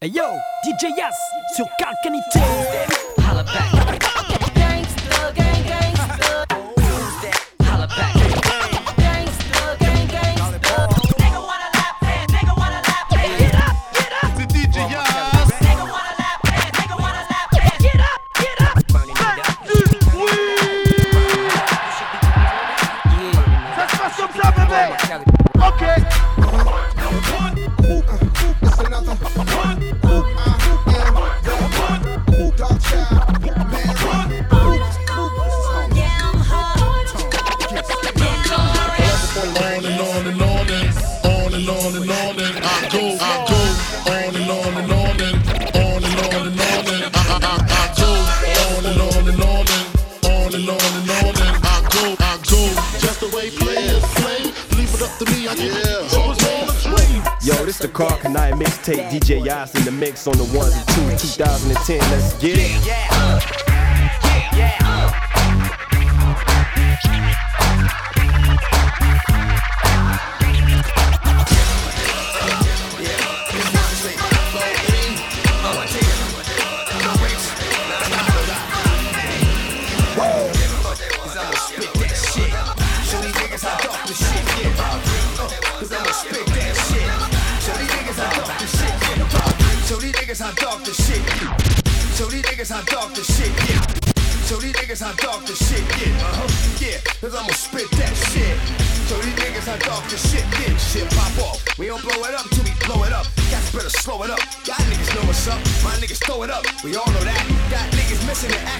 Hey yo, DJ Yas sur Calcanité. Holla back.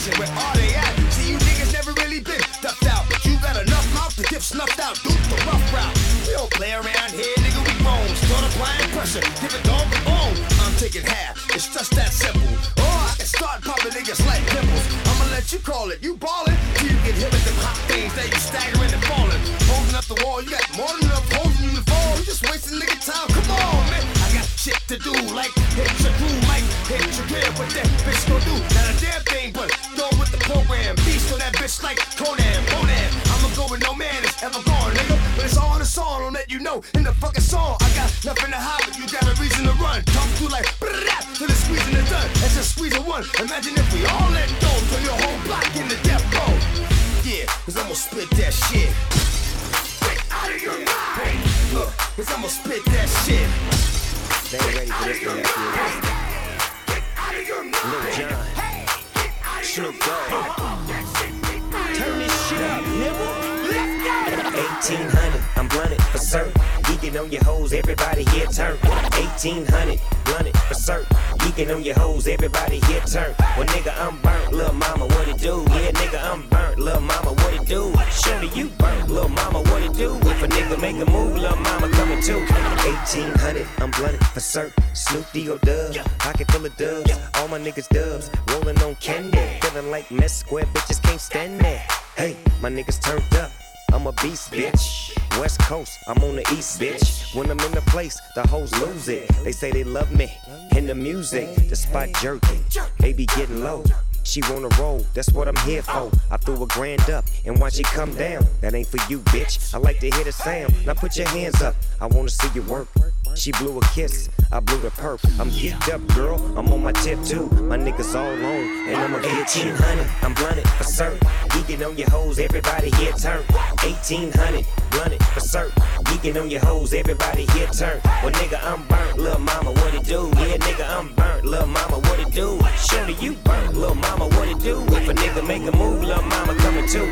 Action. Where are they at? See you niggas never really been stuffed out. But you got enough mouth to dip snuffed out. Do the rough route. We don't play around here, nigga. We moan. Start applying pressure. Give a dog a bone. I'm taking half. It's just that simple. Or I can start popping niggas like pimples. I'ma let you call it. You ballin' till you get hit with them hot things that you staggering know. In the fucking song, I got nothing to hide, but you got a reason to run. Talk to like till the squeezing is done. That's just squeezing one. Imagine if we all let go, till your whole block in the death row. Yeah, cause I'ma spit that shit. Get out of your mind. Look, cause I'ma spit that shit. They ain't ready for this one. That's Out of your mind. Lil Jon. Geeking on your hoes, everybody here turn. 1800, blunted for certain. Geeking on your hoes, everybody here turn. Well, nigga, I'm burnt, little mama, what it do? Yeah, nigga, I'm burnt, little mama, what it do? Surely you burnt, little mama, what it do? If a nigga make a move, little mama coming too. 1800, I'm blunted for certain. Snoop D-O dub, pocket full of dubs. All my niggas dubs, rolling on candy. Feeling like mess square bitches can't stand that. Hey, my niggas turned up. I'm a beast, bitch. West Coast, I'm on the East, bitch. When I'm in the place, the hoes lose it. They say they love me and the music. The spot jerking, they be getting low. She wanna roll, that's what I'm here for. I threw a grand up and watch it come down. That ain't for you, bitch. I like to hear the sound. Now put your hands up. I wanna see you work. She blew a kiss, I blew the perp. I'm geeked up, girl. I'm on my tip too. My niggas all on, and I'ma get you. 1800, I'm blunted for certain. Geeking on your hoes, everybody here turn. 1800, blunted for certain. Geeking on your hoes, everybody here turn. Well, nigga, I'm burnt, little mama, what it do? Yeah, nigga, I'm burnt, little mama, what it do? Surely you burnt, little mama, what it do? If a nigga make a move, little mama coming too.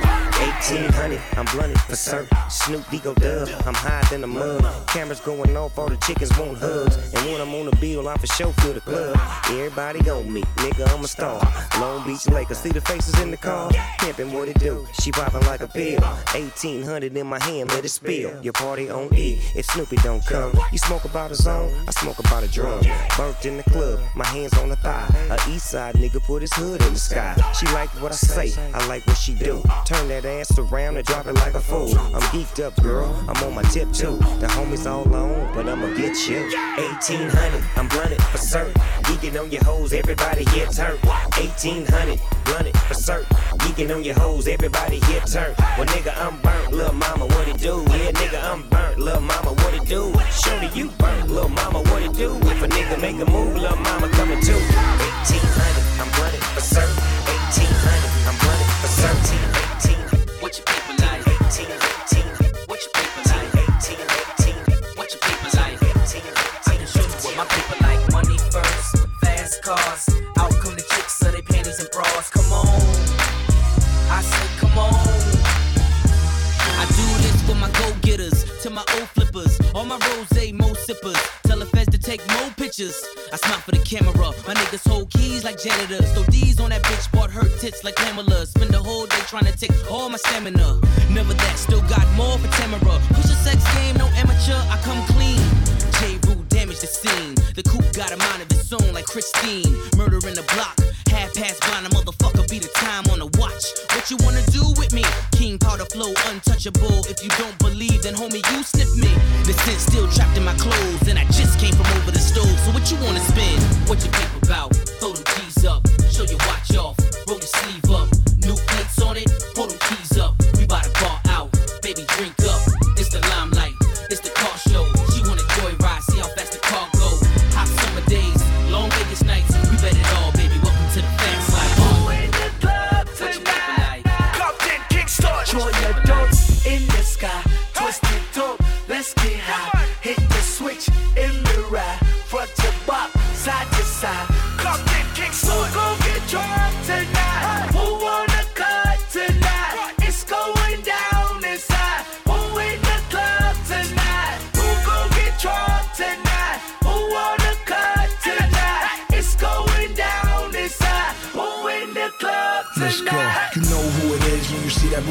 1800, I'm blunted for certain. Snoop Digo dub, I'm higher than the mud. Cameras going off, all the chickens want hugs. And when I'm on the bill, I for sure feel the club. Everybody on me, nigga, I'm a star. Long Beach Lakers, see the faces in the car. Pimpin' what it do, she poppin' like a pill. 1800 in my hand, let it spill. Your party on E, if Snoopy don't come. You smoke about a zone, I smoke about a drum. Burnt in the club, my hands on the thigh. A east side nigga put his hood in the sky. She like what I say, I like what she do. Turn that ass around and drop it like a fool. I'm geeked up, girl, I'm on my tip too. The homies all on, but I'ma get you. 1800, I'm blunted for certain. Geek geeking on your hoes, everybody here turn. 1800, run it for certain. Geeking on your hoes, everybody here turn. Well, nigga, I'm burnt, little mama, what it do? Yeah, nigga, I'm burnt, little mama, what it do? Shorty, you burnt, little mama, what it do? If a nigga make a move, little mama coming too. 1800, I'm running for certain. 1800, I'm running for certain. 18, What your cars. Out come the chicks, so they panties and bras. Come on, I say come on. I do this for my go-getters, to my old flippers, all my rose, mo sippers. Tell the feds to take more pictures. I smile for the camera. My niggas hold keys like janitors. Throw D's on that bitch, bought her tits like Pamela. Spend the whole day trying to take all my stamina. Never that, still got more for Tamara. Push a sex game, no amateur, I come clean. J. Rue damage the scene. The coupe got a mind of its own like Christine. Murder in the block. Half past blind, a motherfucker be the time on the watch. What you wanna do with me? King powder flow, untouchable. If you don't believe, then homie, you sniff me. The scent still trapped in my clothes, and I just came from over the stove. So what you wanna spend? What you think about? Throw them keys up, show your watch off, roll your sleeve up. New plates on it,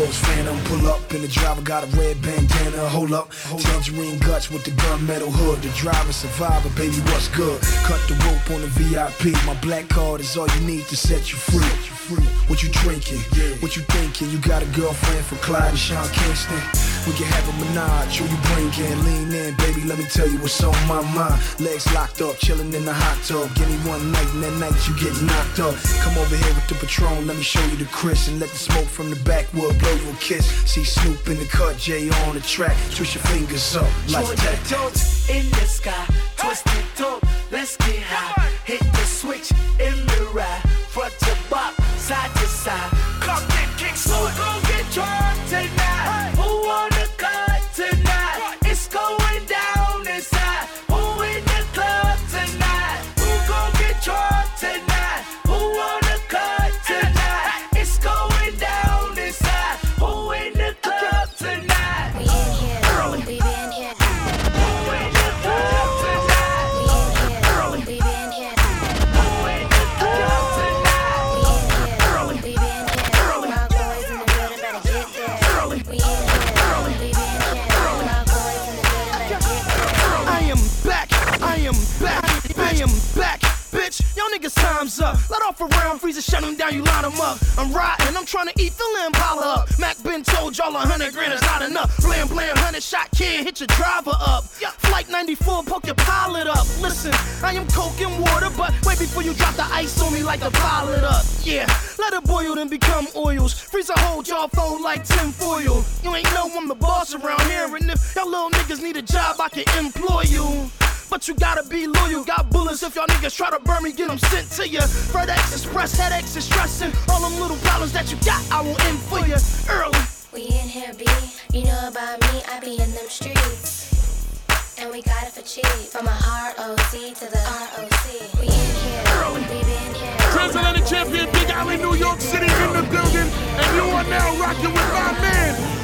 Rose Phantom pull up and the driver got a red bandana. Hold up, tangerine guts with the gunmetal hood. The driver survivor, baby, what's good? Cut the rope on the VIP. My black card is all you need to set you free. What you drinking? What you thinking? You got a girlfriend from Clyde and Sean Kingston? We can have a menage, who you bringing? Lean in, baby, let me tell you what's on my mind. Legs locked up, chilling in the hot tub. Give me one night, and that night you get knocked up. Come over here with the Patron, let me show you the Chris, and let the smoke from the backwood blow you a kiss. See Snoop in the cut, Jay on the track. Twist your fingers up like Joy that. dope in the sky. Twisted dope, let's get high. Hit the switch in the ride. Front to back, side to side. Freezer, shut them down, you line them up. I'm riding, I'm trying to eat the limb, holla up. Mac been told y'all a hundred grand is not enough. Blam, blam, hundred shot kid, hit your driver up. Flight 94, poke your pilot up. Listen, I am coke and water, but wait before you drop the ice on me like the pilot up. Yeah, let it boil then become oils. Freezer hold y'all fold like tin foil. You ain't know I'm the boss around here, and if y'all little niggas need a job, I can employ you. But you gotta be loyal. Got bullets if y'all niggas try to burn me, get them sent to you. FedEx Express, headaches and stressing. All them little problems that you got, I will end for you early. We in here, B. You know about me, I be in them streets. And we got it for cheap. From a ROC to the ROC. We in here, we been here. Transatlantic champion Big Alley, New York City in the building, and you are now rocking with my man,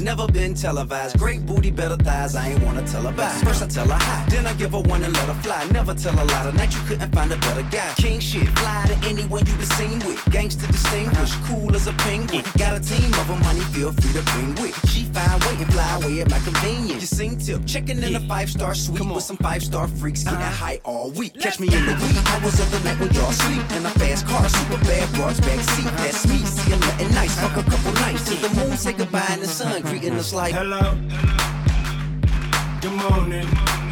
never been televised. Great booty, better thighs, I ain't wanna tell her bye. First I tell her hi, then I give her one and let her fly. Never tell a lie, tonight you couldn't find a better guy. King shit, fly to anyone you been seen with. Gangster distinguished, cool as a penguin. Got a team of them, money feel free to bring with. She fine, wait and fly away at my convenience. You sing tip, checking in a five star suite with some five star freaks, getting high all week. Catch me in the wee hours of the night when y'all sleep. In a fast car, super bad broads back seat. That's me, see I'm nothing nice. Fuck a couple nights till the moon say goodbye and the sun greeting us like. Hello. Good morning.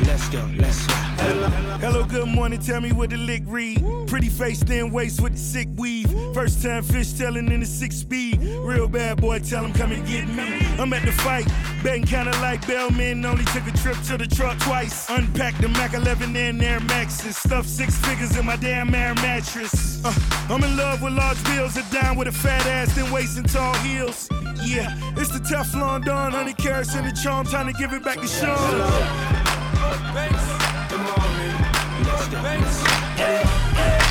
Let's go, let's go. Hello. Hello, good morning. Tell me what the lick read. Pretty face, thin waist with the sick weave. First time fish telling in the six speed. Real bad boy, tell him come and get me. I'm at the fight, betting kinda like Bellman. Only took a trip to the truck twice. Unpacked the Mac 11 and Air Maxes. Stuffed six figures in my damn air mattress. Uh, I'm in love with large bills. A down with a fat ass, thin waist and tall heels. Yeah, it's the Teflon Don, 100 carats and the charm. Time to give it back to Sean. Good morning. Uh,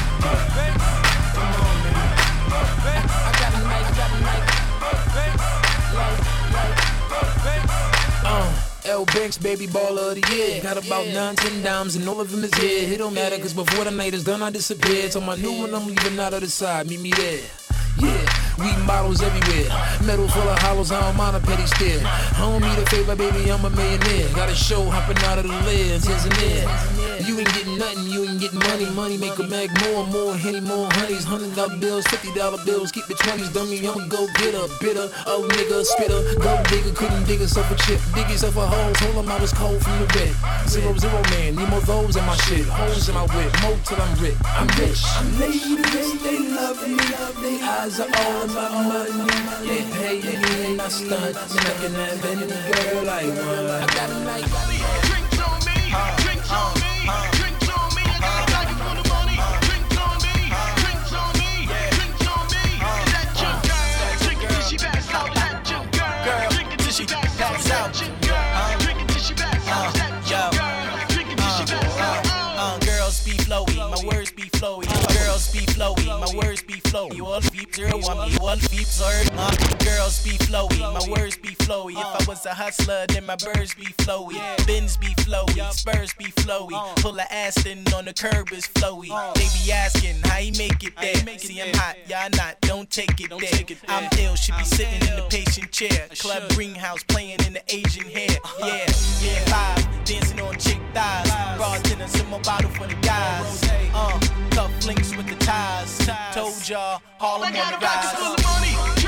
L Banks, baby baller of the year. Got about nine, ten dimes, and all of them is here. It don't matter, cause before the night is done, I disappear. So my new one, I'm leaving out of the side. Meet me there. Yeah, we models everywhere. Metal full of hollows, I don't mind a petty stare. I don't need a favor, baby, I'm a millionaire. Got a show hopping out of the lens, here's lid, Tanzania. You ain't getting nothing, you ain't getting money. Money make a mag more more, henny more honeys. Hundred dollar bills, fifty dollar bills, keep the twenties, dummy. I'ma go get a bitter, oh nigga, spitter. Go digger, couldn't dig yourself a chip. Dig yourself a hole, told him I was cold from the wet. Zero, zero man, need more those in my shit. Holes in my whip, more till I'm rich. I'm rich. Ladies, they love me, they eyes are all about money. They pay me and I stunt. And I can have any girl I want. I got a night. Flowy. You all beep zero one, you all beep zero. Uh, girls be flowy, my words be flowy. If I was a hustler, then my birds be flowy. Bins be flowy, Spurs be flowy. Pull a Aston on the curb is flowy. They be asking how he make it there. See I'm hot, y'all not. Don't take it there. I'm ill, should be sitting in the patient chair. Club greenhouse playing in the Asian hair. Yeah, yeah, five dancing on chick thighs. Raw dinners in my bottle for the guys. Uh, cuff links with the ties. Told y'all, Harlem I got a pocket full of money.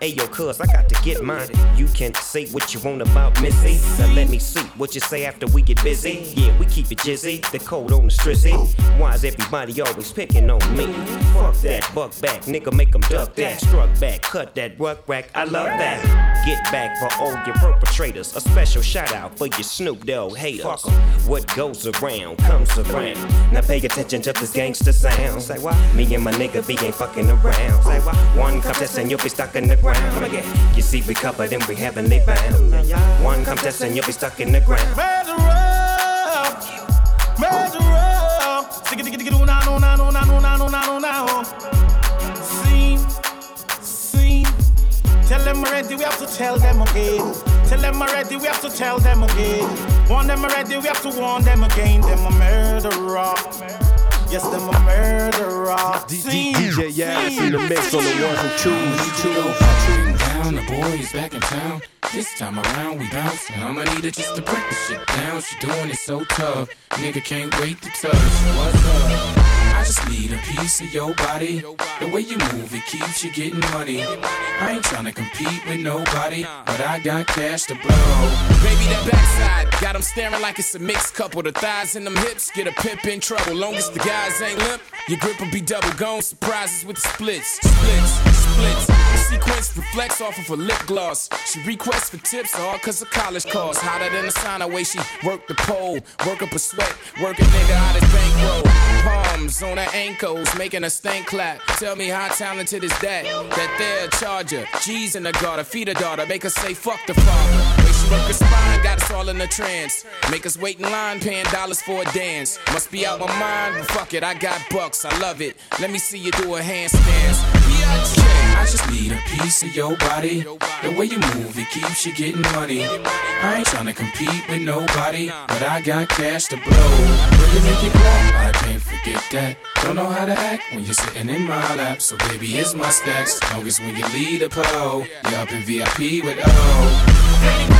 Ayo, cuz I got to get mine. You can say what you want about Missy. Now let me see what you say after we get busy. Yeah, we keep it jizzy, the code on the strizzy. Why is everybody always picking on me? Fuck that, buck back, nigga, make 'em duck that. Struck back, cut that rug rack, I love that. Get back for all your perpetrators. A special shout out for your Snoop Dogg haters. Fuck 'em. What goes around comes around. Now pay attention to this gangster sound. Say what? Me and my nigga B ain't fucking around. Say what? One contest and you'll be stuck in the ground. Come again. You see, we covered and we heavenly bound. One contest and you'll be stuck in the ground. Scene, already, we have to tell them again. Tell them already, we have to tell them again. Warn them already, we have to warn them again. Them a murderer. Yes, them a murderer. Scene, DJ Yas in the mix on the ones and twos. Trading down, the boy is back in town. This time around we bounce, and I'ma need her just to break the shit down. She doing it so tough, nigga can't wait to touch. What's up? I just need a piece of your body. The way you move, it keeps you getting money. I ain't trying to compete with nobody, but I got cash to blow. Baby, that backside got got 'em staring like it's a mixed couple. The thighs and them hips get a pimp in trouble. Long as the guys ain't limp, your grip will be double. Gone surprises with the splits, splits, splits. Sequence reflects off of her lip gloss. She requests for tips, all cause of college costs. Hotter than the sauna way she work the pole, work up a sweat, work a nigga out his bankroll. Palms on her ankles, making a stank clap. Tell me how talented is that? That there charger, G's in the gutter, feed her daughter, make her say fuck the father. She spine, got us all in a trance. Make us wait in line, paying dollars for a dance. Must be out my mind, but fuck it, I got bucks, I love it. Let me see you do a handstand. I just need a piece of your body. The way you move, it keeps you getting money. I ain't trying to compete with nobody, but I got cash to blow. Really make it clap, I can't forget that. Don't know how to act when you're sitting in my lap. So baby, here's my stacks. Long when you lead a pole, you're up in VIP with O.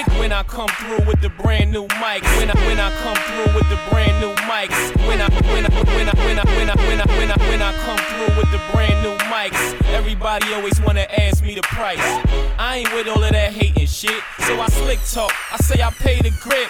mic when I come through with the brand new mic. When I when I come through with the brand new mic. When I when I when I when I when I when I when I when I come through with the brand new mics. Everybody always wanna ask me the price. I ain't with all of that hating shit, so I slick talk. I say I pay the grip.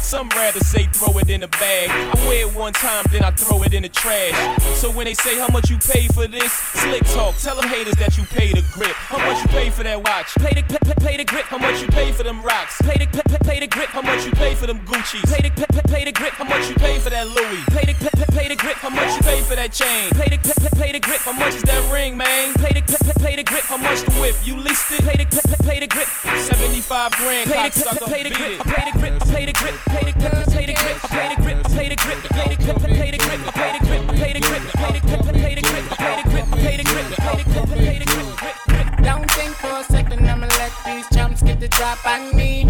Some rather say throw it in the bag. I wear it one time, then I throw it in the trash. So when they say how much you pay for this, slick talk. Tell them haters that you pay the grip. How much you pay for that watch? Pay the pay, pay the grip. How much you pay for them? Rocks? Pay the pay, pay, pay the grip. How much you pay for them Gucci's? Pay the pay, pay, pay the grip. How much you pay for that Louis? Pay the pay, pay, pay the grip. How much you pay for that chain? Pay the pay, pay, pay the grip. How much is that ring, man? Pay the pay, pay, pay the grip. How much the whip? You leased it? Pay the pay, pay, pay the grip. 75 grand. Pay the- cocksucker, pay the grip. I pay the grip, I pay the grip, pay the grip, pay the grip, I pay the grip, I pay the grip, I pay the grip, I pay the grip, I pay the grip, I pay the grip, I pay the grip, I pay the grip, I pay the grip, I pay the grip, I pay the grip, I pay the grip. Don't think for a second get the drop on me.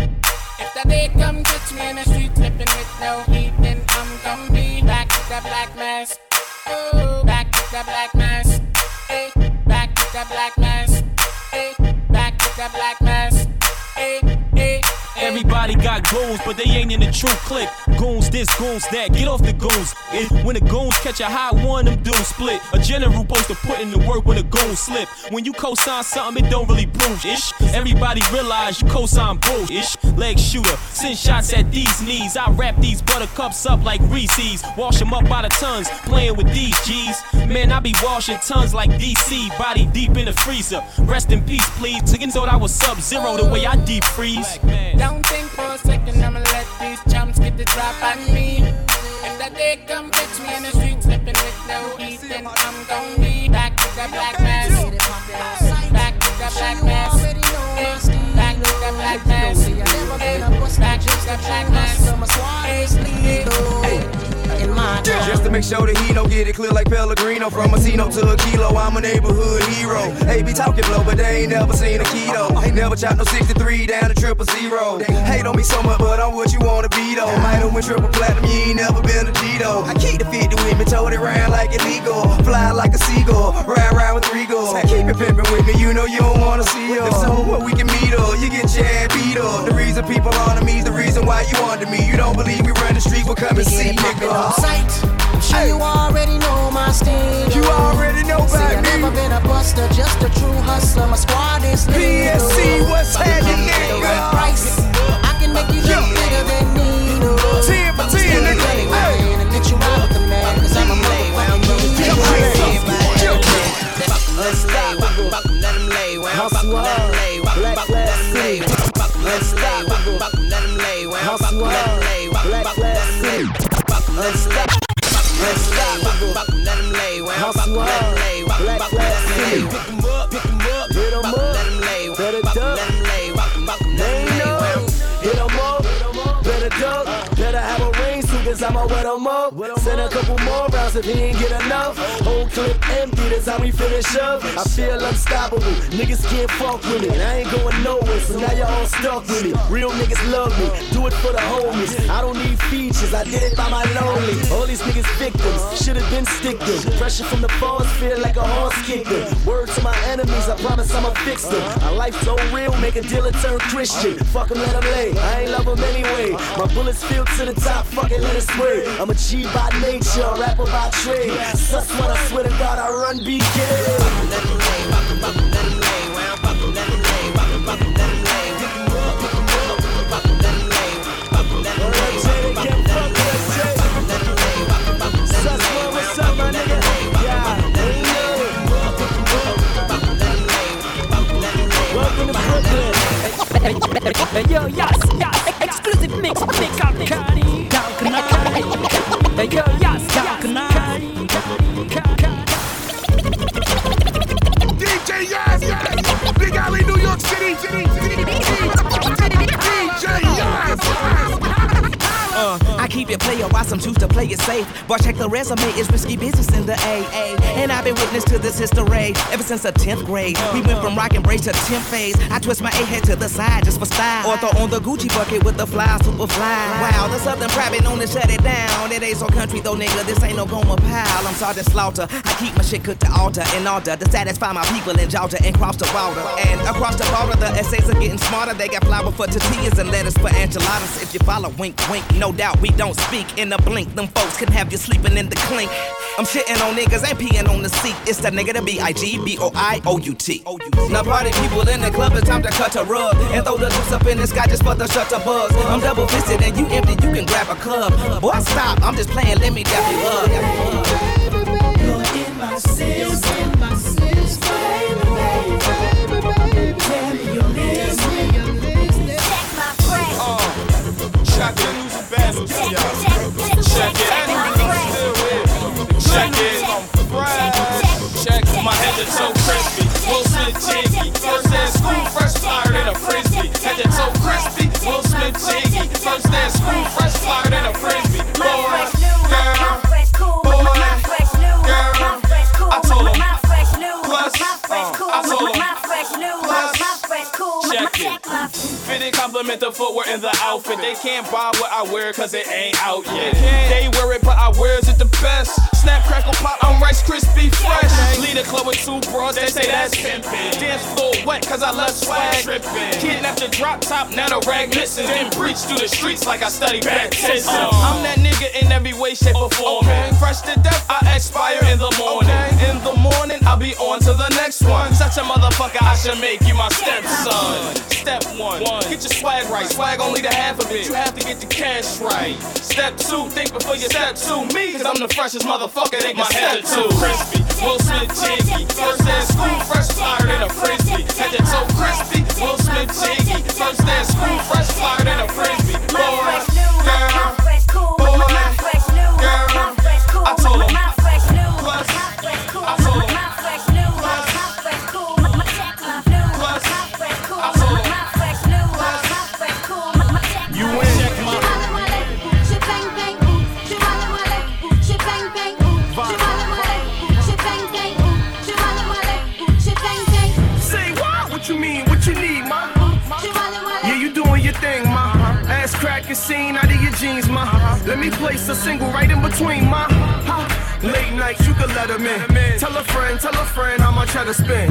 If that day come catch me in the street flipping with no heat, then I'm gonna be back with that black mask. Goons, but they ain't in the true clique. Goons this, goons that. Get off the goons. It- when the goons catch a high one, them dudes split. A general supposed to put in the work when the goons slip. When you co-sign something, it don't really prove ish. Everybody realize you co-sign bullshit. Leg shooter, send shots at these knees. I wrap these buttercups up like Reese's. Wash them up by the tons, playing with these G's. Man, I be washing tons like DC. Body deep in the freezer. Rest in peace, please. Chicken thought I was sub zero the way I deep freeze. Don't think for a second I'ma let these chumps get the drop on me. If that day come catch me in the street slipping with no heat, then I'm gon' be back with that black mask. Back with that black mask. Back with that black mask. Back with that black mask. To make sure that he don't get it clear like Pellegrino. From a Cino to a kilo, I'm a neighborhood hero. Hey, be talking low, but they ain't never seen a keto. Ain't never chopped no 63 down to triple zero. Hate on me so much, but I'm what you wanna be though. Might have went triple platinum, you ain't never been a Gito. I keep the 50 with me, told it round like illegal. Fly like a seagull, ride around with three goals. Keep it pimpin' with me, you know you don't wanna see her. So what we can meet up, you get your ass beat up. The reason people honor me is the reason why you under me. You don't believe we run the street, well come and see, nigga. Sight. I'm sure you already know my sting. You already know See, I about me. never been a buster, just a true hustler. My squad is legal. PSC, what's happening, nigga? right price. I can make you look bigger than needles. Let's lay, buckle, buckle, let him lay, well, buckle, let him lay, buckle, buckle, let him lay, pick him up, pick him up, hit him up, let him lay, buckle, let him lay, buckle, buckle, let him lay, Hit 'em up, better duck, better have a ring suit, cause I'ma wet 'em up. Send a couple if he ain't get enough. Whole clip empty, that's how we finish up. I feel unstoppable, niggas can't fuck with me. I ain't going nowhere, so now y'all all stuck with me. Real niggas love me, do it for the homies. I don't need features, I did it by my lonely. All these niggas victims, should've been stick them. Pressure from the falls, feel like a horse kick them. Word to my enemies, I promise I'ma fix them. My life so real, make a dealer turn Christian. Fuck 'em, let 'em lay. I ain't love anyway. My bullets feel to the top, fuck it, let it spray. I'm a G by nature, rapper by trade. Sus what I swear to God, I run BK. Yo, yes, yes, exclusive mix, mix player, some choose to play it safe. But check the resume, it's risky business in the AA. And I've been witness to this history ever since the 10th grade. We went from rock and brace to 10th phase. I twist my A head to the side just for style. Or throw on the Gucci bucket with the fly, super fly. Wow, the Southern private known to shut it down. It ain't so country though, nigga. This ain't no Gomer Pyle. I'm Sergeant Slaughter. I keep my shit cooked to altar in order to satisfy my people in Georgia and cross the border. And across the border, the essays are getting smarter. They got flour for tortillas and lettuce for enchiladas. If you follow, wink, wink. No doubt we don't speak in a blink. Them folks can have you sleeping in the clink. I'm shitting on niggas, ain't peeing on the seat. It's the nigga to B I G B O I O U T. Now party people in the club, it's time to cut a rug and throw the loose up in the sky just for the shutter buzz. I'm double fisted and you empty, you can grab a club. Boy, stop, I'm just playing, let me dap you up. You're in my system, in my system, baby, baby, baby. Tell me your listening. Check my fresh. Check it, who's battles, y'all. So crispy. Will Smith jiggy. First day school, fresh flyer than a frisbee. Head is so crispy. Will Smith jiggy. First day school, fresh flyer than a frisbee. Boy, girl, boy, girl. I told him. Plus, uh, I told him. Plus, check it. Fitting compliment the footwear and the outfit. They can't buy what I wear cause it ain't out yet. They wear it, but I wears it say that's pimpin'. Dance floor wet cause I love swag. Trippin'. Kidnap the drop top, now the rag listen. Then breach through the streets like I study baptism. I'm that nigga in every way, shape, or form. Fresh to death, I expire in the morning. In the morning, I'll be on to the next one. Such a motherfucker, I should make you my stepson. Step one, one. get your swag right. Swag only the half of it. You have to get the cash right. Step two, think before you step two. Me, cause I'm the freshest motherfucker they can step to. Crispy, Will Smith jiggy. First day of school, fresh flyer than a frisbee. Had your toe crispy, Will Smith jiggy. First day of school, fresh flyer than a frisbee. Boy, girl, boy, girl. I told him. Let me place a single right in between, ma. Ha. Late nights, you can let let 'em in. Tell a friend, tell a friend how much I to spend.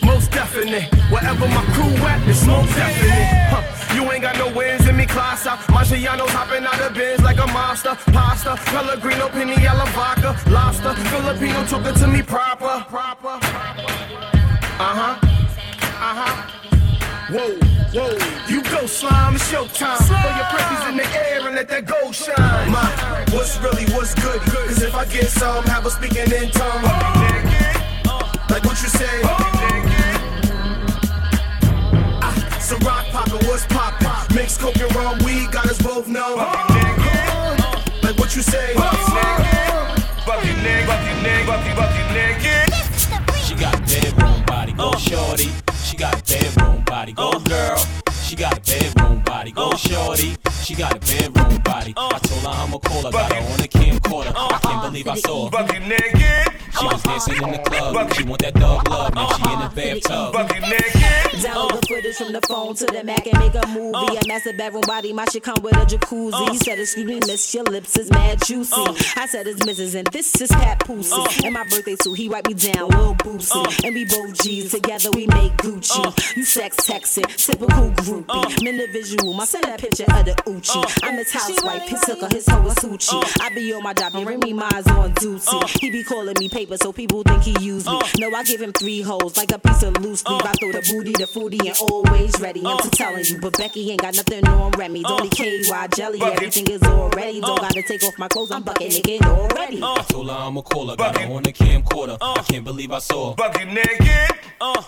Most definite, wherever my crew at, it's most definite. Huh. You ain't got no wins in me, class. Up Marciano's hopping out of bins like a monster. Pasta, Pellegrino, Piniella vodka, lobster. Filipino took it to me proper. Proper. Uh huh. Uh huh. Whoa, whoa. You slime, it's showtime. Throw your presses in the air and let that gold shine. My, what's really, what's good? Cause if I get some, have a speaking in tongue. Like what you say. Ah, So rock poppin', what's poppin'? Mix coke and raw weed, got us both know. Like what you say. Bucky leg, bucky leg, bucky, bucky naked. She got a bedroom body, go shorty. She got a bedroom body, go girl. She got a bedroom body, go shorty. She got a bedroom body. I told her I'ma call her, got her on the camcorder. I uh. can't believe I saw her. Bucky naked. She was dancing in the uh. club. She want that dog love, now she in the bathtub. Bucky naked. Download the footage from the phone to the Mac and make a movie. A master bedroom body, my shit come with a jacuzzi. He said, excuse me, miss, your lips is mad juicy. I said, it's Mrs. and this is Pat Pussy. And my birthday too, he wiped me down, Lil Boosie. And we both G's, together we make Gucci. You sex texting, typical groupie. I'm individual, my send that picture of the Uchi. I'm his housewife, his hooker, his hoe is Hoochie. Uh. I be on my job, he ring me uh. mines on duty. Uh. He be calling me paper, so people think he use me. No, I give him three holes like a piece of loose leaf. I throw the booty, the foodie, and always ready. I'm just telling you, but Becky ain't got nothing on Remy. Don't need KY jelly, everything is already. Don't gotta take off my clothes, I'm bucket naked already. I told her I'ma call her, got her on the camcorder. I can't believe I saw her. Bucky naked.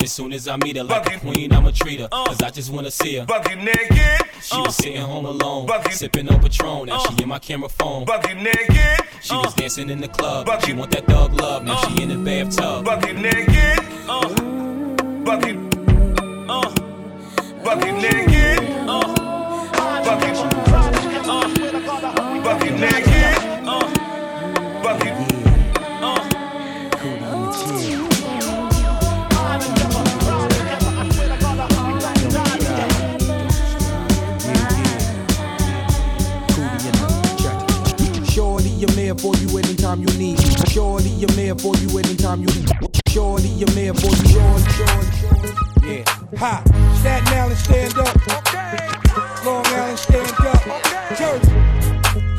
As soon as I meet her, like a queen, I'ma treat her. Cause I just wanna see her. Bucky naked. She was sitting home alone, sipping on Patron. Now she in my camera phone. Bucky naked. She was dancing in the club. She want that dog love. Now she in the bathtub. Bucky naked. Bucky. Bucky naked. Bucky. Bucky naked. Anytime you need me. Shorty, I'm there for you anytime you need me. Shorty, I'm there for you. Shorty, shorty, shorty. Yeah. Ha. Staten Island, stand up. Long Island, stand up. Jersey.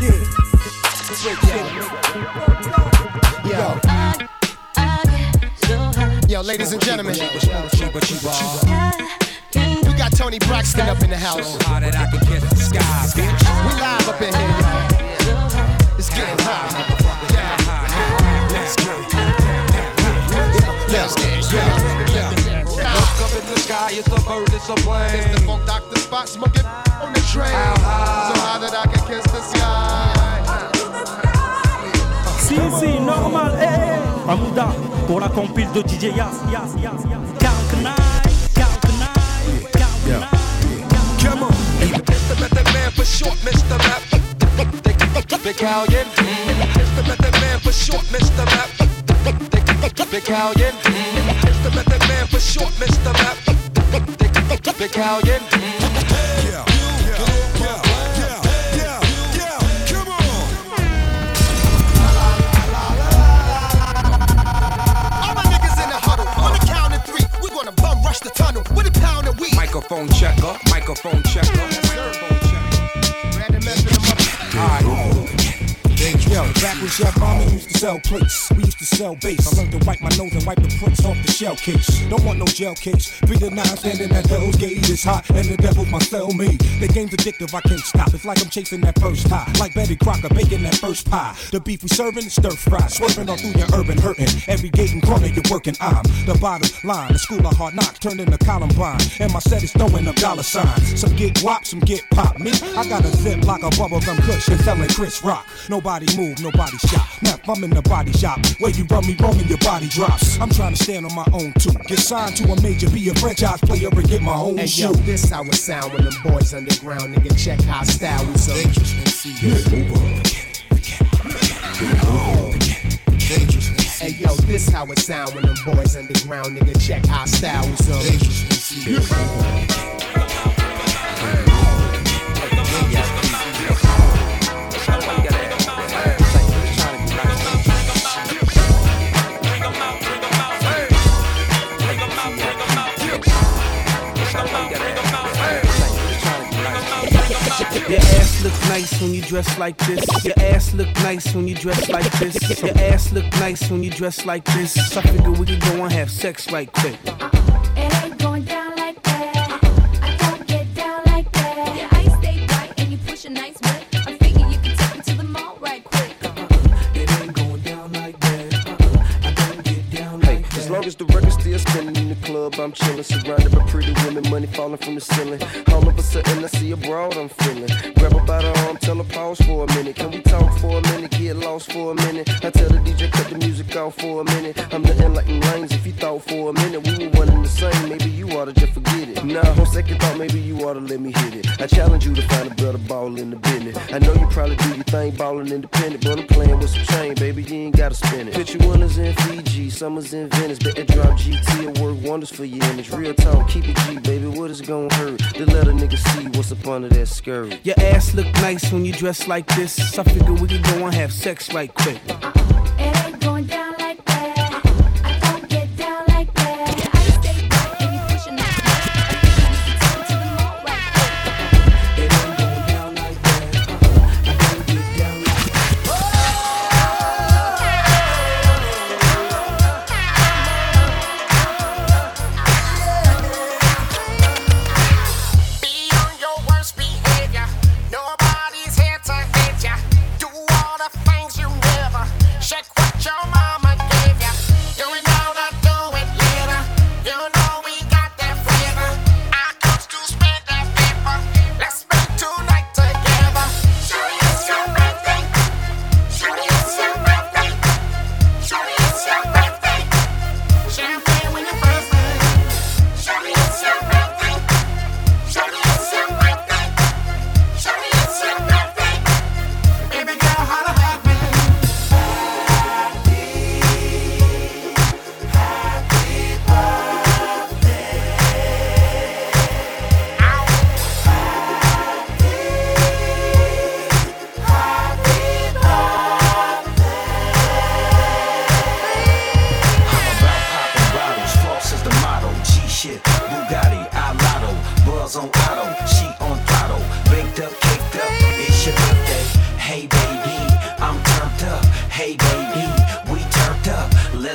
Yeah. Straight shit. Yo. Yo, ladies and gentlemen. We got Toni Braxton up in the house. Hard that I can kiss the sky, bitch. We live up in here, y'all. It's getting hot. Look up in the sky, it's a bird, it's a plane. It's the Funk Doctor Spock smoking on the train. How high? So high that I can kiss the sky. Si, si, normal, eh, eh. Amuda, pour la compile de DJ Yas, Yas, Yas, Yas. Calc Night, Calc Night, Calc Night. Come on. It's the man for short, Mr. Meth. Big Callion. The method man for short, Mr. Meth. Big Callion. The method man for short, Mr. Meth. Big Callion. Yeah. Yeah, yeah, yeah, yeah, yeah, come on. All my niggas in the huddle. On the count of three, we gonna bum rush the tunnel with a pound of weed. Microphone checker, microphone checker. Yo, back when Chef Mama used to sell plates, we used to sell bass. I learned to wipe my nose and wipe the prints off the shell case. Don't want no gel case. Three to nine standing at Hell's Gate. It's hot and the devil's my cellmate. The game's addictive, I can't stop. It's like I'm chasing that first high. Like Betty Crocker baking that first pie. The beef we serving is stir fry. Swerving all through your urban hurting. Every gate and corner you're working, I'm the bottom line. The school of hard knocks turned into Columbine. And my set is throwing up dollar signs. Some get whop, some get pop. Me, I got a zip like a bubblegum cushion selling Chris Rock. Nobody move, nobody shot. Now I'm in the body shop, where you run me wrong and your body drops. I'm trying to stand on my own too. Get signed to a major, be a franchise player and get my own Hey shoe. yo, this how it sound when them boys underground, nigga. Check how style we so. Hey yo, this how it sound when them boys underground, nigga. Check how style we so. look nice when you dress like this. Your ass look nice when you dress like this. Your ass look nice when you dress like this. I figure we could go and have sex right quick. Club, I'm chilling, surrounded by pretty women, money falling from the ceiling. All of a sudden, I see a broad I'm feeling. Grab her by the arm, tell her pause for a minute. Can we talk for a minute? Get lost for a minute. I tell the DJ cut the music off for a minute. I'm like them lanes. If you thought for a minute we were one and the same, maybe you oughta just forget it. Nah, on second thought, maybe you oughta let me hit it. I challenge you to find a better ball in the business. I know you probably do your thing ballin' independent, but I'm playing with some chain, baby. You ain't gotta spin it. Picture winners in Fiji, summers in Venice. Bet that drop GT will work wonders for your image. Real talk, keep it G, baby. What is gonna hurt? To let a nigga see what's up under that skirt. Your ass look nice when you dress like this. I figure we could go and have sex right quick. Uh-uh, it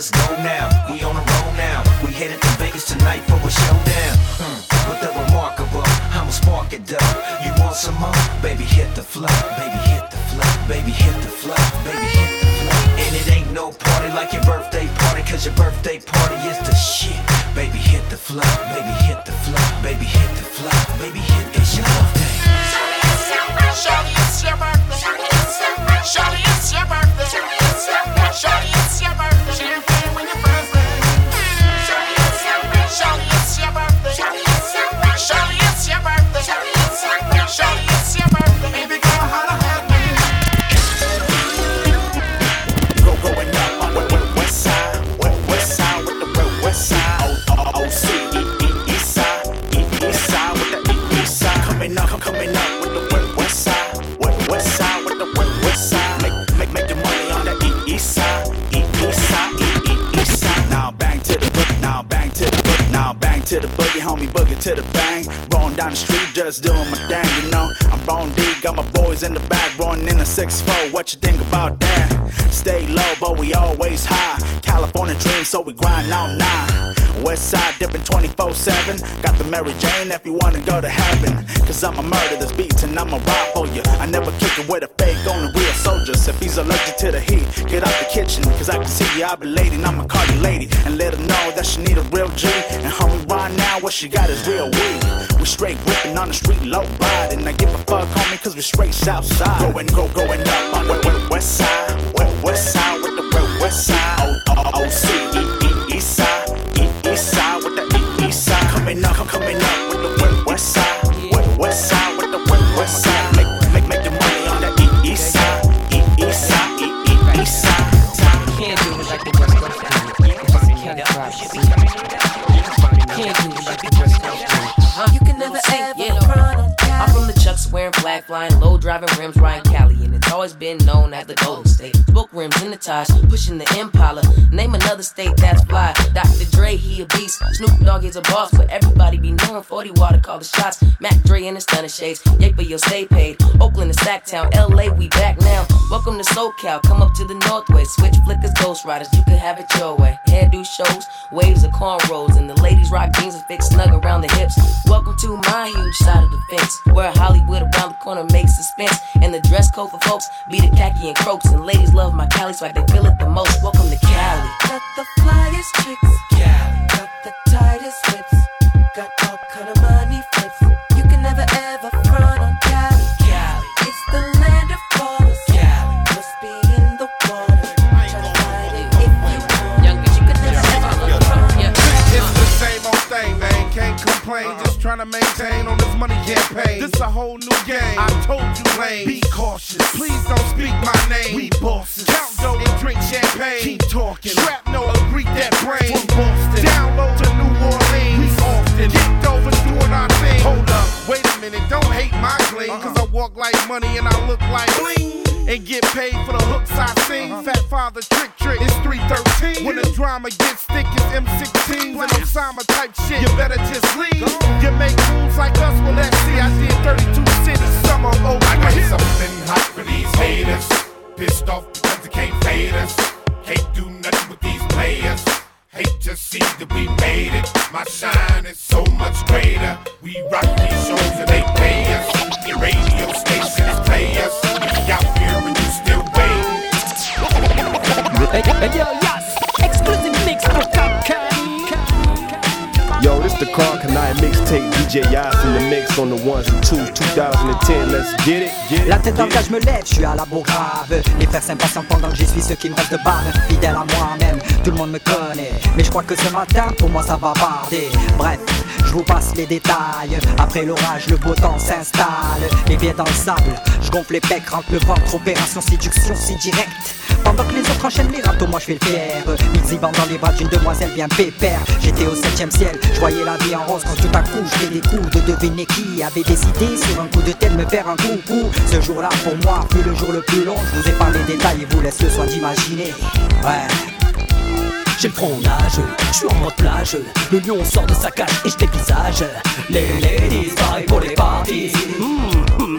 Let's go now, we on the roll now. We headed to Vegas tonight for a showdown. Hmm, with the remarkable, I'ma spark it up. You want some more? Baby, hit the floor, baby, hit the floor, baby, hit the floor, baby, hit the floor. And it ain't no party like your birthday party, cause your birthday party is the shit. Baby, hit the floor, baby, hit the floor, baby, hit the floor, baby, hit it's your just doing my thing, you know. I'm Bone D, got my boys in the back, rolling in a 6-4. What you think about that? Stay low, but we always high. California dream, so we grind all night. West side dipping 24-7. Got the Mary Jane if you wanna go to heaven. Cause I'ma murder this beats and I'ma ride for you. I never kick it with a fake on the real soldiers. If he's allergic to the heat, get out the kitchen. Cause I can see you, I be lady, and I'ma call you lady. And let her know that she need a real G. And homie, right now, what she got is real weed. We straight ripping on the street, low ride. I give a fuck, homie, cause we straight south side. Going, go, going up on the west, side. West, side with the west, west side. O, O, OC, E, E, east side. E, east side with the E, east side. Coming up, coming up flat flying, low driving rims, riding Cali, and it's always been known as the Golden State. Rims in the Taj, pushing the Impala. Name another state that's fly. Dr. Dre, he a beast. Snoop Dogg is a boss, but everybody be knowing 40 water call the shots. Mac Dre in the stunner shades. Yay, but you'll stay paid. Oakland is Sacktown, LA, we back now. Welcome to SoCal, come up to the Northway. Switch flickers, ghost riders, you can have it your way. Hairdo shows, waves of cornrows, and the ladies rock jeans and thick snug around the hips. Welcome to my huge side of the fence, where Hollywood around the corner makes suspense. And the dress code for folks be the khaki and croaks, and ladies love my Cali swag, they feel it the most. Welcome to Cali. Got the flyest chicks. Cali. Got the tightest lips. Got all kind of money flips. You can never ever front on Cali. Cali. It's the land of ballers. Cali. Must be in the water. Try to find it if you want. Youngest, you could never ever front on It's the same old thing, man. Can't complain. Uh-huh. Just trying to maintain on this money campaign. This a whole new game. I told you, lame. Be cautious. Please don't speak my name. We bosses. Count dough and drink champagne. Keep talking. Trap no, greet that brain. From Boston. Download to New Orleans. We often get over doing our thing. Hold up. Wait a minute. Don't hate my gleam. Cause uh-uh. I walk like money and I look like bling. And get paid for the hooks I sing. Uh-huh. Fat father trick trick. It's 313. When the drama gets thick, it's M16s and Osama type shit. You better just leave. You make moves like us, well let's see. I did 32 cities, some of them I got something hot for these haters. Pissed off because they can't fade us. Can't do nothing with these players. Hate to see that we made it. My shine is so much greater. We rock these shows and they pay us. The radio stations play us. We out here and you still. Yo, yes, exclusive mix for Yo, this the Carl Kanai mixtape. DJ Yas in the mix on the ones and twos. 2010, let's get it, get it. La tête dans le je me lève, je suis à la grave. Les frères s'impatientent pendant que j'y suis ceux qui me restent de barre. Fidèle à moi-même, tout le monde me connaît. Mais je crois que ce matin, pour moi, ça va barder. Bref, je vous passe les détails. Après l'orage, le beau temps s'installe. Les pieds dans le sable, je gonfle les pecs, rentre le ventre. Opération séduction, si direct. Pendant que les autres enchaînent les râteaux, moi je fais le fier. Mixiband dans les bras d'une demoiselle bien pépère. J'étais au septième ciel, je voyais la vie en rose quand tout à coup je fais des coups de deviner qui avait décidé sur un coup de tête me faire un coucou. Ce jour-là pour moi fut le jour le plus long. Je vous ai parlé des détails et vous laisse le soin d'imaginer. Ouais. J'ai le front nage, je suis en mode plage Le lion sort de sa cage et je dévisage Les ladies, pareil pour les parties Mmh, mmh.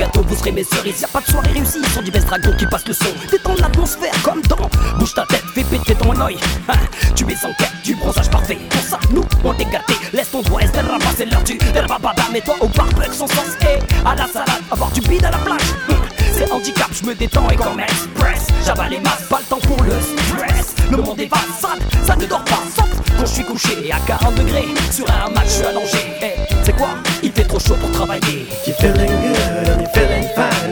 Des gâteaux, vous serez mes cerises. Y'a pas de soirée réussie, sont du best dragon qui passe le son. Détends l'atmosphère comme dans Bouge ta tête, fais péter ton œil. Hein, Tu es en quête du bronzage parfait. Pour ça, nous, on t'est gâtés. Laisse ton doigt, Estel rabat, c'est l'heure du Rababa, mets-toi au barbecue sans sens Et à la salade, avoir du bide à la plage. Mmh, C'est handicap, je me détends et comme express. J'avale les masses, pas le temps pour le stress. Le monde est façade, ça ne dort pas. Sauf quand je suis couché à 40 degrés Sur un match allongé Eh, C'est quoi? Il fait trop chaud pour travailler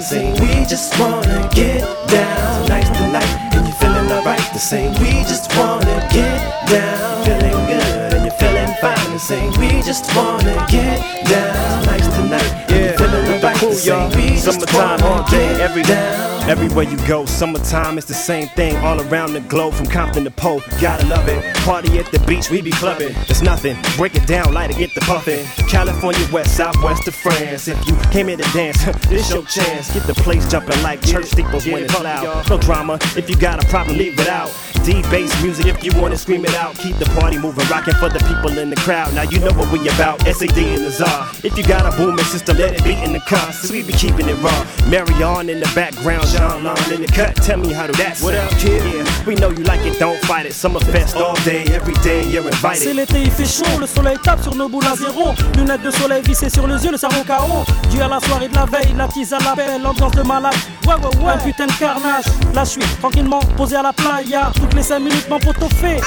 Saying we just wanna get down night to night. And you're feeling alright. The same we just wanna get down. Feeling good and you're feeling fine. And saying we just wanna get down night to night. And Yeah, you're feeling alright. The same we Summertime all day, every day. Everywhere you go, summertime, it's the same thing all around the globe, from Compton to Pau. Gotta love it. Party at the beach, we be clubbing. It's nothing. Break it down, light it, get the puffin'. California, west, southwest of France. If you came here to dance, this your chance. Get the place jumping like church steeples when it's loud. No drama. If you got a problem, leave it out. D bass music if you wanna scream it out. Keep the party moving, rocking for the people in the crowd. Now you know what we about. SAD and the czar. If you got a booming system, let it beat in the car. Cause we be keeping it raw. Marion in the background, Sean Lon in the cut. Tell me how do that What up, kid? Yeah, we know you like it, don't fight it. Summerfest all day, every day, you're C'est invited. l'été, il fait chaud, le soleil tape sur nos boules à zéro. Lunettes de soleil vissées sur les yeux, le cerveau KO. Dû à la soirée de la veille, la tise à la belle, l'ambiance de malade. Ouais, ouais, ouais, un putain de carnage. Là, je suis tranquillement posé à la playa. Toutes les 5 minutes, mon poteau fait.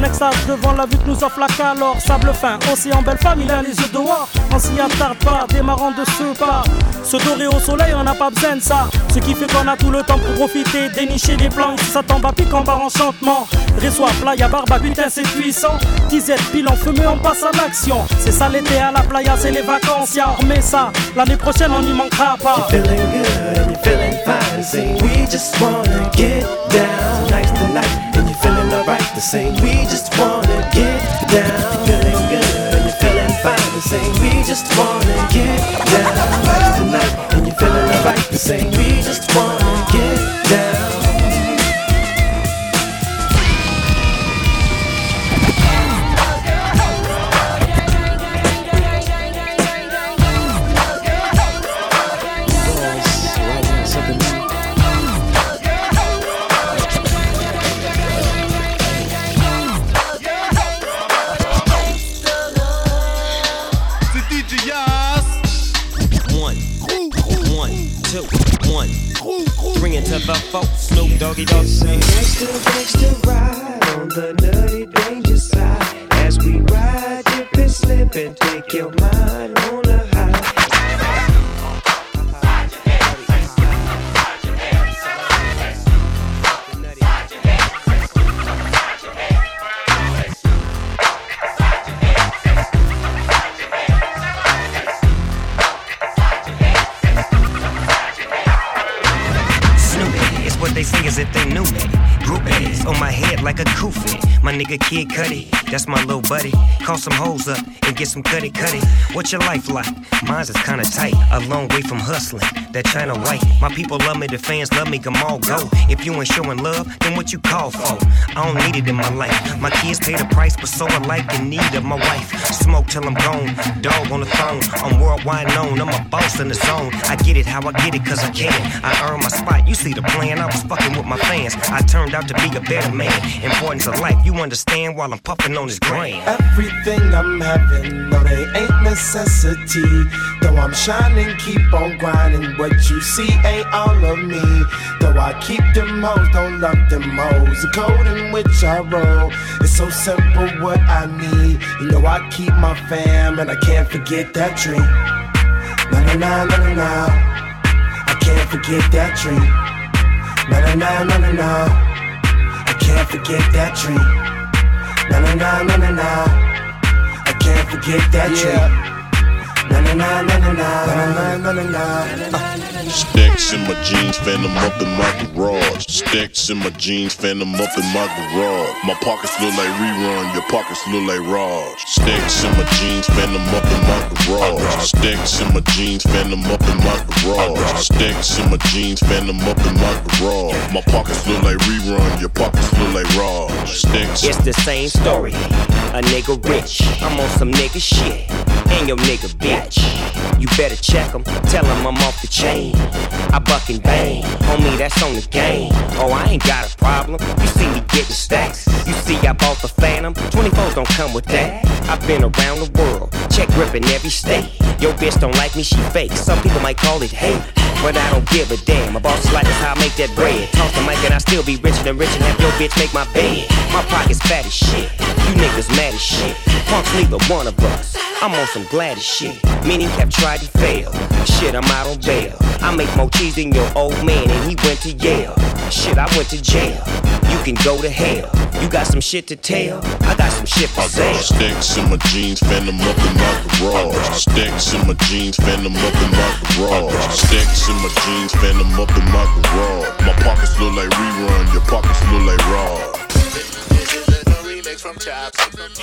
En extase devant la vue que nous offre la calor Sable fin, océan, belle femme, il a les yeux dehors. On s'y attarde pas, démarrant de ce pas. Se dorer au soleil, on n'a pas besoin de ça. Ce qui fait qu'on a tout le temps pour profiter Dénicher des plans, ça tombe à pic, on part enchantement Reçoit playa, barba, putain c'est puissant. Disette, pile en fumée, on passe à l'action. C'est ça l'été à la playa, c'est les vacances. Y'a remet ça, l'année prochaine on n'y manquera pas. You're feeling good you're feeling we just wanna get down. The same we just wanna get down. Feeling good and you're feeling fine. This ain't we just wanna get down tonight, and you're feeling alright. This ain't we just wanna get nigga Kid Cudi, that's my little buddy. Call some hoes up and get some cutty cutty. What's your life like? Mine's is kinda tight, a long way from hustling. That China white. My people love me, the fans love me, come all go. If you ain't showing love, then what you call for? I don't need it in my life. My kids pay the price, but so I like the need of my wife. Smoke till I'm gone, dog on the phone. I'm worldwide known, I'm a boss in the zone. I get it how I get it, cause I can. I earn my spot, you see the plan. I was fucking with my fans. I turned out to be a better man. Importance of life, you understand while I'm puffing on this grain. Everything I'm having, no, they ain't necessity. Though I'm shining, keep on grinding. What you see ain't all of me. Though I keep them hoes, don't love them hoes. The code in which I roll it's so simple. What I need, you know, I keep my fam, and I can't forget that dream. Na na na na na na. I can't forget that dream. Na na na na na na. I can't forget that dream. Na na na na na na. I can't forget that dream. Na na na na na na na na na na. Uh. Stacks in my jeans, phantom up in my garage. Stacks in my jeans, phantom up in my garage. My pockets look like rerun, your pockets look like Raj. Stacks in my jeans, phantom up in my garage. Stacks in my jeans, phantom up in my garage. Stacks in my jeans, phantom up in my garage. My pockets look like rerun, your pockets look like Raj. Stacks. It's the same story. A nigga rich, I'm on some nigga shit. And your nigga bitch. You better check him, tell him I'm off the chain. I buck and bang, homie, that's on the game. Oh, I ain't got a problem. You see me getting stacks. You see, I bought the Phantom. 24s don't come with that. I've been around the world, check gripping every state. Your bitch don't like me, she fake. Some people might call it hate. But I don't give a damn. My boss like, how I make that bread. Talk the mic and I still be richer than rich and have your bitch make my bed. My pockets fat as shit. You niggas mad as shit. Punks neither one of us. I'm on some glad as shit. Meaning have tried and failed. Shit, I'm out on bail. I make more than your old man and he went to Yale. Shit, I went to jail. You can go to hell. You got some shit to tell. I got some shit for I sale. got stacks in my jeans, phantom up in my garage. Stacks in my jeans, phantom up in my garage. Stacks in my jeans, phantom up in my garage. My pockets look like rerun, your pockets look like raw.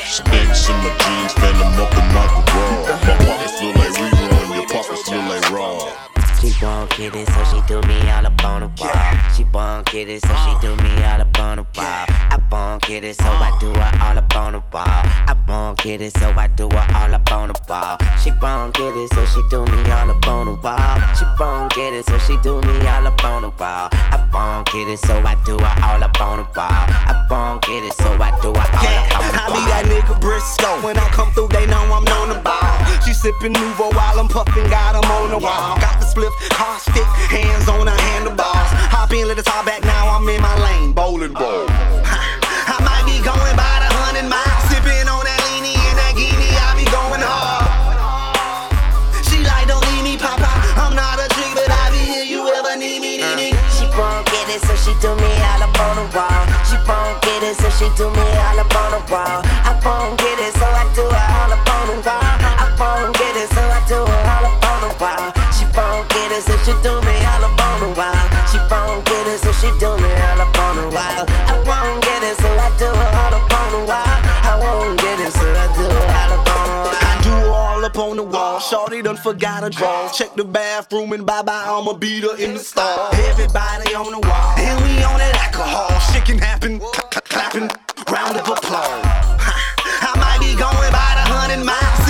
Stacks in my jeans, phantom up in my garage. My pockets look like rerun, your pockets look like raw. She won't get it, so she do me all up on the wall. She won't get it, so she do me all up on the wall. I won't get it, so I do her all up on the wall. I won't get it, so I do her all up on the wall. She won't get it, so she do me all up on the wall. She won't get it, so she do me all up on the wall. I won't get it, so I do her all up on the wall. I won't get it, so I do her all up on the wall. I be that nigga Briscoe. When I come through, they know I'm known ball. She sippin' Nuvo while I'm puffin', got 'em on the wall. Got the split, car stick, hands on the handlebars. Hop in, let us hop back, now I'm in my lane. Bowling ball. I might be going by the hundred miles, sippin' on that leanie and that guinea. I be going hard. She like, don't leave me, Papa. I'm not a trick, but I be here. You ever need me, need me? She won't get it, so she do me all up on the wall. She won't get it, so she do me all up on the wall. I won't get it, so I do all on the wall. Shorty done forgot her drawers. Check the bathroom and bye bye, I'ma beat her in the stall. Everybody on the wall. And we on that alcohol. Shit can happen. Clapping. Round of applause. I might be going by the hundred miles.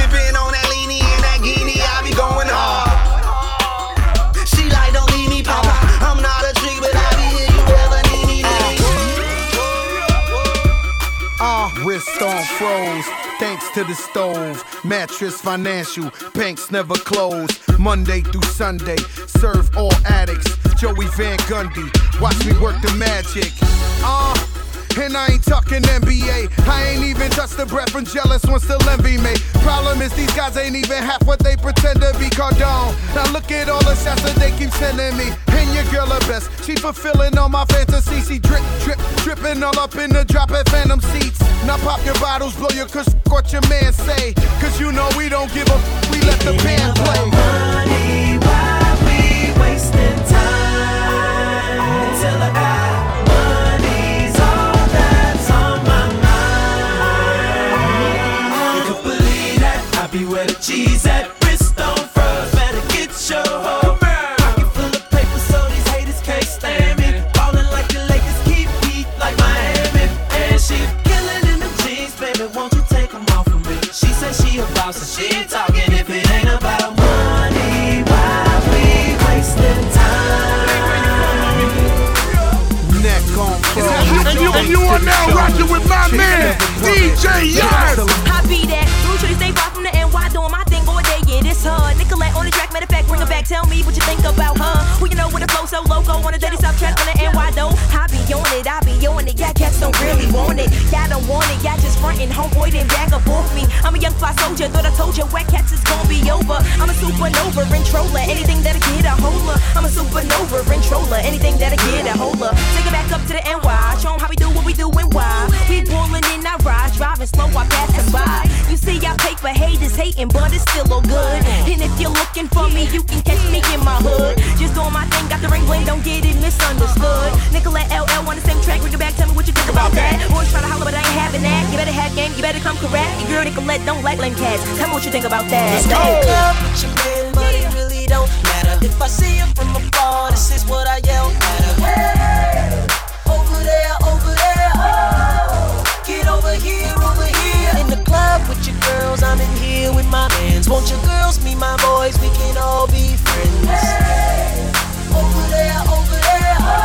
On froze. Thanks to the stove, mattress financial, banks never close. Monday through Sunday, serve all addicts. Joey Van Gundy, watch me work the magic. Ah. And I ain't talking NBA. I ain't even touched the breath and jealous ones still envy me. Problem is, these guys ain't even half what they pretend to be. Cardone. Now look at all the shots that they keep sending me. And your girl the best. She fulfilling all my fantasies. She drip, drip, dripping all up in the drop at Phantom seats. Now pop your bottles, blow your kush, what your man say. Cause you know we don't give a, we let the band play. Cheese at. Wrist on better get your hoe. Pocket full of paper, so these haters can't stand me. Ballin' like the Lakers, keep heat like Miami. And she killing in them jeans, baby. Won't you take 'em off of me? She said she a boss, and she ain't talking if it ain't about money. Why we wasting time? Neck on froze. And you- and you are now rocking with my man, DJ Yas. I be that. This her. Nicolette on the track, matter of fact, bring her back. Tell me what you think about her. Who you know with a flow so loco on a dirty south track on the NY though. I be on it, I on it. Yeah, cats don't really want it. Y'all don't want it, y'all just frontin'. Homeboy then back up off me. I'm a young fly soldier, thought I told you, wet cats is gon' be over. I'm a supernova controller, anything that'll get a holder. I'm a supernova controller, anything that'll get a holder. Take it back up to the NY, show 'em how we do what we do and why. We ballin' in our ride, driving slow, I pass them by. You see, I pay for haters hating, but it's still all good. And if you're looking for me, you can catch me in my hood. Just doing my thing, got the ring bling, don't get it misunderstood. Nicolette LL on the same track, bring it back, tell me what you think about that. Boys try to holler, but I ain't having that. You better have game, you better come correct. Your girl Nicolette don't like lame cats. Tell me what you think about that. Let's go. Club with your man, but it really don't matter. If I see you from afar, this is what I yell at her. Hey, over there, over there, oh. Get over here, over here. In the club with your girls, I'm in here with my mans. Won't your girls meet my boys? We can all be friends. Hey, over there, over there.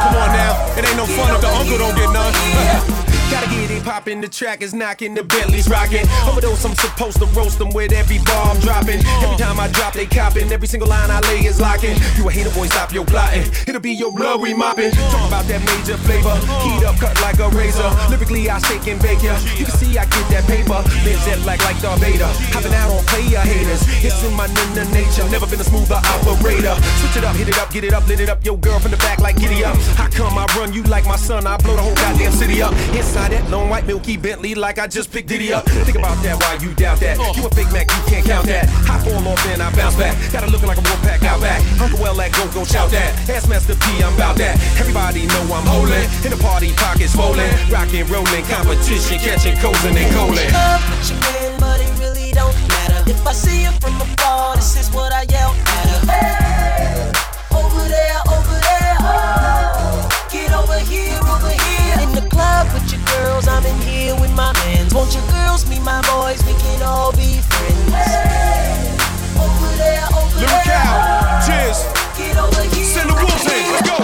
Come on now, it ain't no fun if the uncle don't get none. Gotta get it poppin', the track is knocking, the Bentley's rocking. Overdose, I'm supposed to roast them with every bar I'm dropping. Every time I drop, they copping. Every single line I lay is locking. You a hater, boy, stop your plotting. It'll be your blood we mopping. Talk about that major flavor. Heat up, cut like a razor. Lyrically, I shake and bake ya. You can see I get that paper. Been jet black like Darth Vader. Hopping out on player haters. It's in my ninja nature. Never been a smoother operator. Switch it up, hit it up, get it up, lit it up. Your girl from the back like giddy up. How come I run you like my son? I blow the whole goddamn city up. Inside that long white milky Bentley like I just picked Diddy up. Think about that while you doubt that. Uh. You a Big Mac, you can't count that. I fall off and I bounce back. Got it looking like a wolf pack out back. Uncle Well, that go go shout that. Ass Master P, I'm about that. Everybody know I'm holding. In the party pockets swollen. Rockin', rollin', competition, catching cosin' and colin'. Club with your man, but it really don't matter. If I see you from afar, this is what I yell at her. Hey, over there, over there, oh. Get over here, over here. In the club with your girls, I'm in here with my mans. Won't your girls meet my boys? We can all be friends. Hey, over there, over Lyric there. out. Cheers. Get over here. Send the wolves in. Let's go.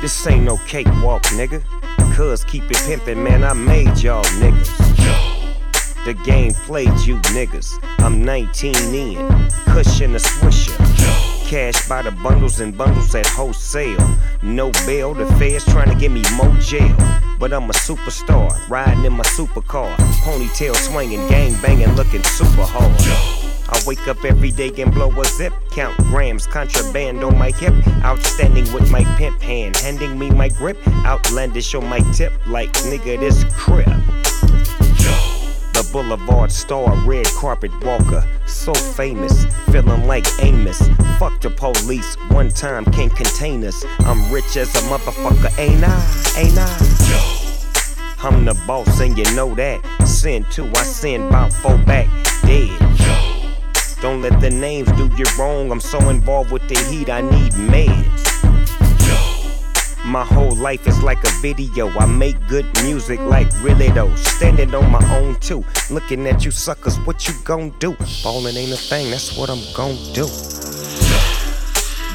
This ain't no cakewalk, nigga. Cuz keep it pimpin', man, I made y'all niggas. The game played you niggas. I'm 19 in, cushion a swisher. Cash by the bundles and bundles at wholesale. No bail, the feds trying to give me more jail. But I'm a superstar, riding in my supercar. Ponytail swinging, gang banging, looking super hard. I wake up every day and blow a zip. Count grams, contraband on my hip. Outstanding with my pimp hand, handing me my grip. Outlandish on my tip, like nigga, this crib. The Boulevard star, red carpet walker. So famous, feeling like Amos. Fuck the police, one time can't contain us. I'm rich as a motherfucker, ain't I? Ain't I? I'm the boss and you know that. Send two, I send about four back dead. Don't let the names do you wrong. I'm so involved with the heat, I need meds. My whole life is like a video. I make good music like really though. Standing on my own too. Looking at you suckers, what you gon' do? Ballin' ain't a thing, that's what I'm gon' do.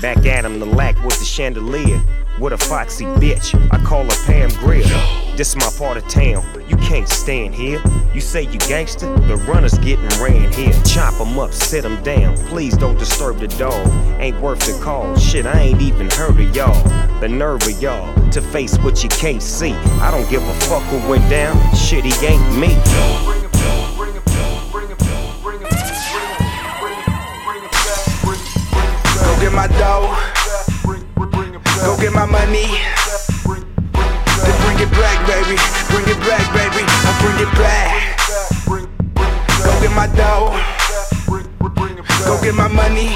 Back at him, the lack with the chandelier. With a foxy bitch, I call her Pam Grier. This my part of town, can't stand here. You say you gangster, the runner's getting ran here. Chop 'em up, sit 'em down. Please don't disturb the dog. Ain't worth the call. Shit, I ain't even heard of y'all. The nerve of y'all to face what you can't see. I don't give a fuck who went down. Shit, he ain't me. Go get my dough. Go get my money. It back, baby. Bring it back, baby. I bring it back. Go get my dough. Go get my money.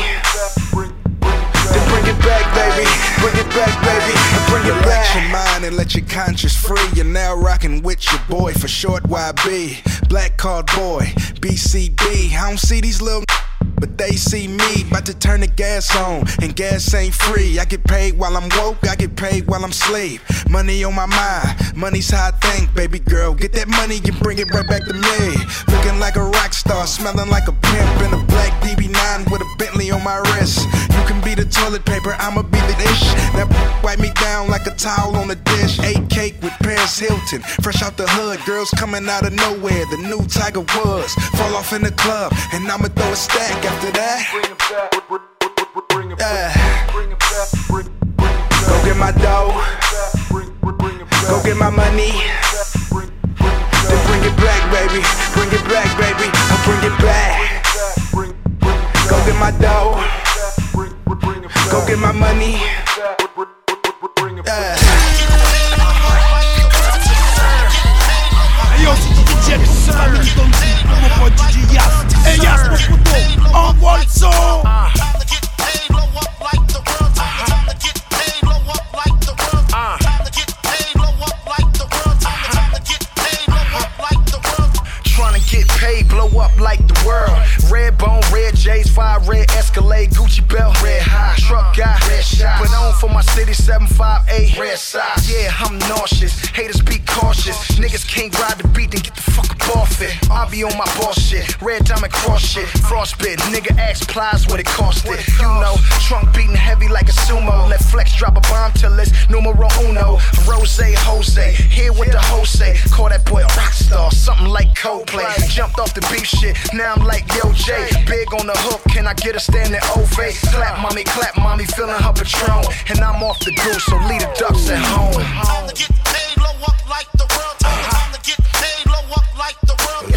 Then bring it back, baby. Bring it back, baby. I bring it back. your mind and let your conscience free. You're now rocking with your boy for short YB. Black card boy, BCB. I don't see these little. But they see me, about to turn the gas on, and gas ain't free. I get paid while I'm woke, I get paid while I'm asleep. Money on my mind, money's how I think, baby girl. Get that money and bring it right back to me. Looking like a rock star, smelling like a pimp in a black DB9 with a Bentley on my wrist. Can be the toilet paper, I'ma be the dish. Now wipe me down like a towel on a dish. Ate cake with Paris Hilton, fresh out the hood. Girls coming out of nowhere, the new Tiger Woods. Fall off in the club, and I'ma throw a stack after that. Yeah. Go get my dough. Go get my money. Then bring it back, baby. Bring it back, baby. I bring it back. Go get my dough. My money. Yeah. Yo, c'est DJ Jackson, famille Donzi, mon pote DJ Yas. Hey Yas, mon poteau, envoie le J's, five red Escalade, Gucci belt, red high. Truck guy, red shot. Put on for my city, 758, red side. Yeah, I'm nauseous. Haters be cautious. Niggas can't ride the beat, then get the fuck up off. I be on my boss shit. Red diamond cross shit. Frostbit, nigga ask Plies what it cost it. You know, trunk beating heavy like a sumo. Let flex drop a bomb till it's numero uno. Rose, Jose, here with the Jose. Call that boy a rock star, something like Coldplay. Jumped off the beef shit, now I'm like Yo J. Big on the hook, can I get a standing ovate? Clap mommy, clap mommy, feeling her patron. And I'm off the goose, so leave the ducks at home. Yes,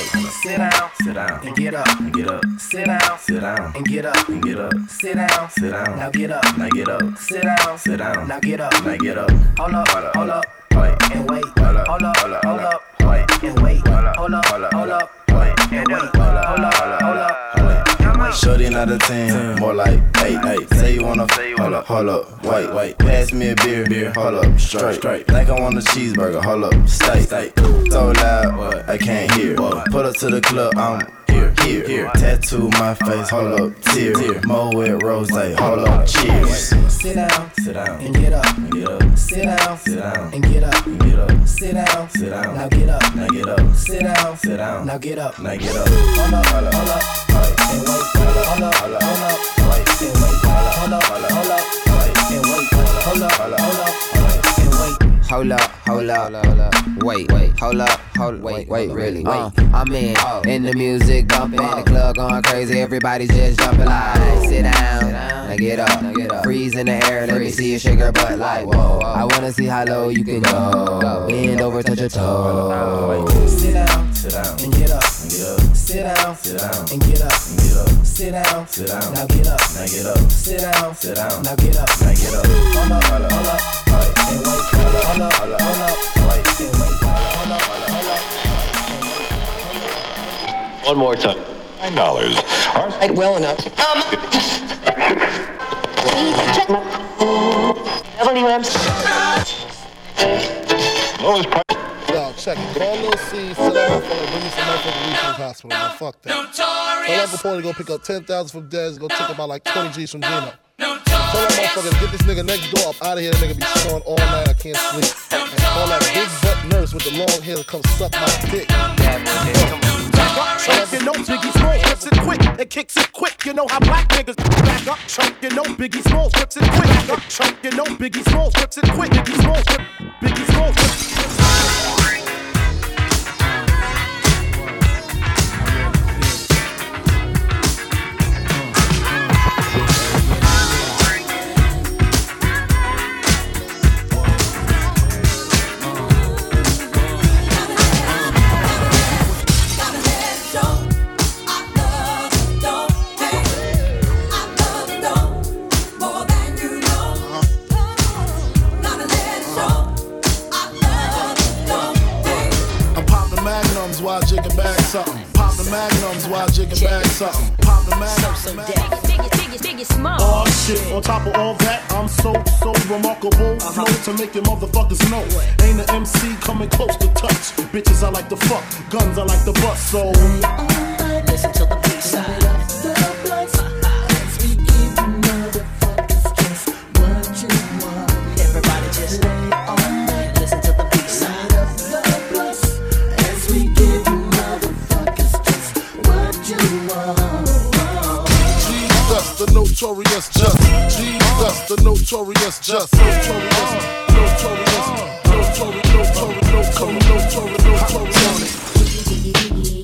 Wait. Sit down, sit down, and get up, and get up. Sit down, sit down, and get up, and get up. Sit down, sit down, now get up, now get up. Sit down, sit down, now get up, now get up. Hold up, hold up, up, wait, and wait. Hold up, hold up, hold up, wait, and wait. Hold up, hold up, hold up, wait, and wait. Hold up, hold up, hold up, up. Shorty not a 10, more like 8, 8. Say you wanna, hold up, hold up, wait, wait. Pass me a beer, beer, hold up, straight, straight. Think I want a cheeseburger, hold up, steak, steak. So loud. I can't hear. Put up to the club, I'm here, here, here. Tattoo my face, hold up, tear, tear. Mo with rose, hold up, cheers. Sit down, sit down, and get up, and get up. Sit down, sit down, and get up, and get up. Sit down, sit down, now get up, now get up. Sit down, sit down, now get up, now get up. Hold up, hold up, hold up, wait, and wait. Hold up, hold up, hold up, hold up, wait, and wait. Hold up, hold up, hold up, wait, and wait. Hold up, hold up, hold up, wait, and wait. Hold up, hold up, wait, wait, hold up, hold wait, wait, really, wait. Uh, I'm in, in the music bumping, the club going crazy, everybody's just jumping like, sit down, now get up, now get up, freeze in the air, let me see you shake your butt like, whoa, I wanna see how low you can go, bend over, touch your toe. Sit down, sit down, and get up, and get up. Sit down, sit down, and get up, and get up. Sit down, sit down, now get up, now get up. Sit down, sit down, now get up, now get up. Hold up, hold up, hold up, wait, and wait, hold up, hold up, hold up, hold up, wait, and wait, hold up, hold up, hold up. One more time. Nine dollars. Right well enough. Um. Lowest price. Yo, check it. Call Lil C, sit down phone, bring me some motherfucking from the hospital. Man, fuck that. Tell Uncle Porter to go pick up 10,000 from Dez, go take about like 20 G's from Gino. Tell that motherfucker get this nigga next door up out of here. That nigga be snoring all night. I can't sleep. And call that big butt nurse with the long hair to come suck my dick. Chunk, you know Biggie Smalls flips it quick and kicks it quick. You know how black niggas back up. Chunk, you know Biggie Smalls flips it quick. Back up. Chunk, you know Biggie Smalls flips it quick. Biggie Smalls. Biggie Smalls. I'm something. Pop the magnums while jigging back something. Pop the magnums. Oh shit, on top of all that, I'm so, so remarkable. Uh-huh. Flow to make your motherfuckers know. Ain't an MC coming close to touch. Bitches I like to fuck, guns I like to bust, so. Listen to the notorious just. Jesus, the notorious just. Notorious, notorious, notorious, notorious, notorious, notorious.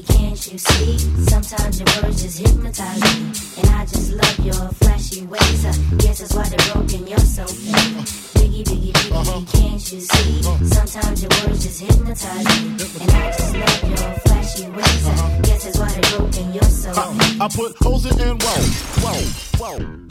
Can't you see? Sometimes your words just hypnotize me. And I just love your flashy ways. Guess that's why they're broken. You're so fake. Biggie, biggie, biggie, can't you see? Sometimes your words just hypnotize me. And I just love your flashy ways. I guess that's why they're broken. You're so fake. I put hoes in and whoa, whoa, whoa.